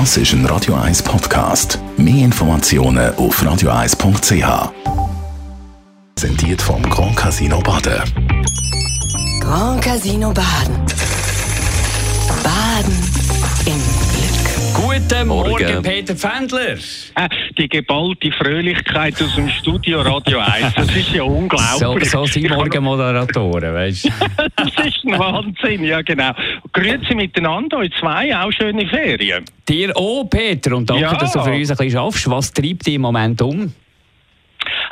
Das ist ein Radio 1 Podcast. Mehr Informationen auf radio1.ch. Präsentiert vom Grand Casino Baden. Grand Casino Baden. Baden im. Guten Morgen, Morgen. Peter Pfändler. Äh, die geballte Fröhlichkeit aus dem Studio Radio 1, das ist ja So, unglaublich. so sind Ich kann- Morgenmoderatoren, weißt du. Das ist ein Wahnsinn, ja genau. Grüezi miteinander, euch zwei, auch schöne Ferien. Dir auch, Peter, und danke, Ja. dass du für uns ein bisschen schaffst. Was treibt dich im Moment um?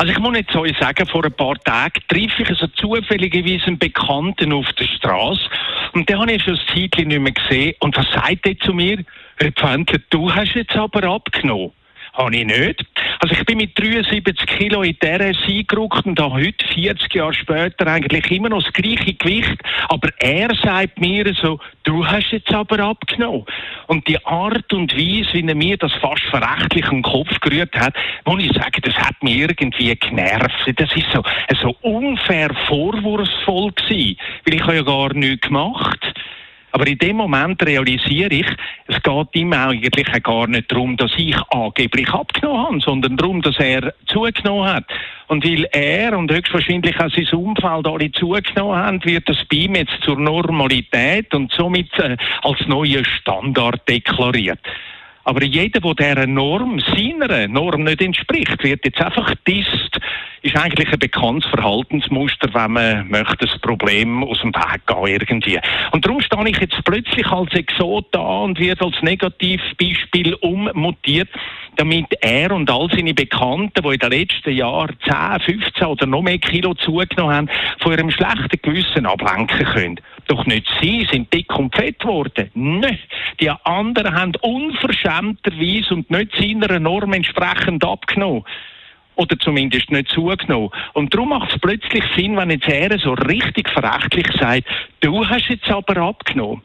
Also ich muss jetzt euch sagen, vor ein paar Tagen treffe ich so zufälligerweise einen Bekannten auf der Straße und den habe ich schon ein Zeitchen nicht mehr gesehen. Und was sagt er zu mir? Herr Pfändler, du hast jetzt aber abgenommen. Habe ich nicht. Also ich bin mit 73 Kilo in der RS eingerückt und habe heute, 40 Jahre später, eigentlich immer noch das gleiche Gewicht. Aber er sagt mir so, du hast jetzt aber abgenommen. Und die Art und Weise, wie er mir das fast verächtlich im Kopf gerührt hat, muss ich sagen, das hat mich irgendwie genervt. Das ist so, so unfair vorwurfsvoll gewesen, weil ich habe ja gar nichts gemacht. Aber in dem Moment realisiere ich, es geht ihm eigentlich gar nicht darum, dass ich angeblich abgenommen habe, sondern darum, dass er zugenommen hat. Und weil er und höchstwahrscheinlich auch sein Umfeld alle zugenommen haben, wird das bei ihm jetzt zur Normalität und somit äh, als neuer Standard deklariert. Aber jeder, der dieser Norm, seiner Norm nicht entspricht, wird jetzt einfach disst. Ist eigentlich ein bekanntes Verhaltensmuster, wenn man möchte das Problem aus dem Weg gehen irgendwie. Und darum stehe ich jetzt plötzlich als Exot da und werde als Negativbeispiel ummutiert, damit er und all seine Bekannten, die in den letzten Jahren 10, 15 oder noch mehr Kilo zugenommen haben, von ihrem schlechten Gewissen ablenken können. Doch nicht sie sind dick und fett geworden. Nein, die anderen haben unverschämterweise und nicht seiner Norm entsprechend abgenommen. Oder zumindest nicht zugenommen. Und darum macht es plötzlich Sinn, wenn jetzt er so richtig verächtlich sagt, du hast jetzt aber abgenommen.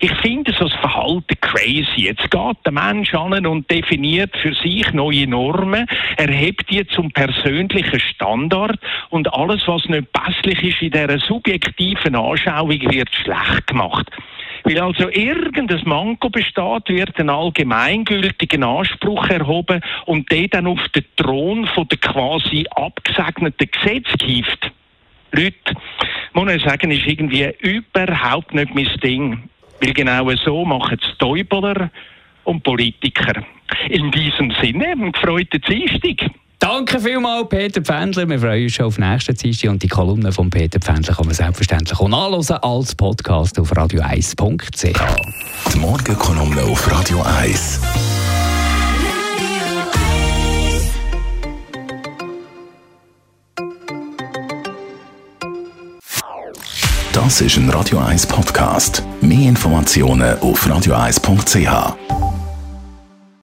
Ich finde so das Verhalten crazy. Jetzt geht der Mensch an und definiert für sich neue Normen, erhebt die zum persönlichen Standard und alles, was nicht passlich ist in dieser subjektiven Anschauung, wird schlecht gemacht. Weil also irgendein Manko besteht, wird ein allgemeingültigen Anspruch erhoben und der dann auf den Thron von der quasi abgesegneten Gesetz hieft. Leute, muss ich sagen, ist irgendwie überhaupt nicht mein Ding. Weil genau so machen es Täubeler und Politiker. In diesem Sinne, gefreute Dienstag. Danke vielmals, Peter Pfändler. Wir freuen uns schon auf nächste Dienstag und die Kolumne von Peter Pfändler kann man selbstverständlich auch nachlesen als Podcast auf radio1.ch. Die Morgenkolumne auf Radio 1. Das ist ein Radio 1 Podcast. Mehr Informationen auf radio1.ch.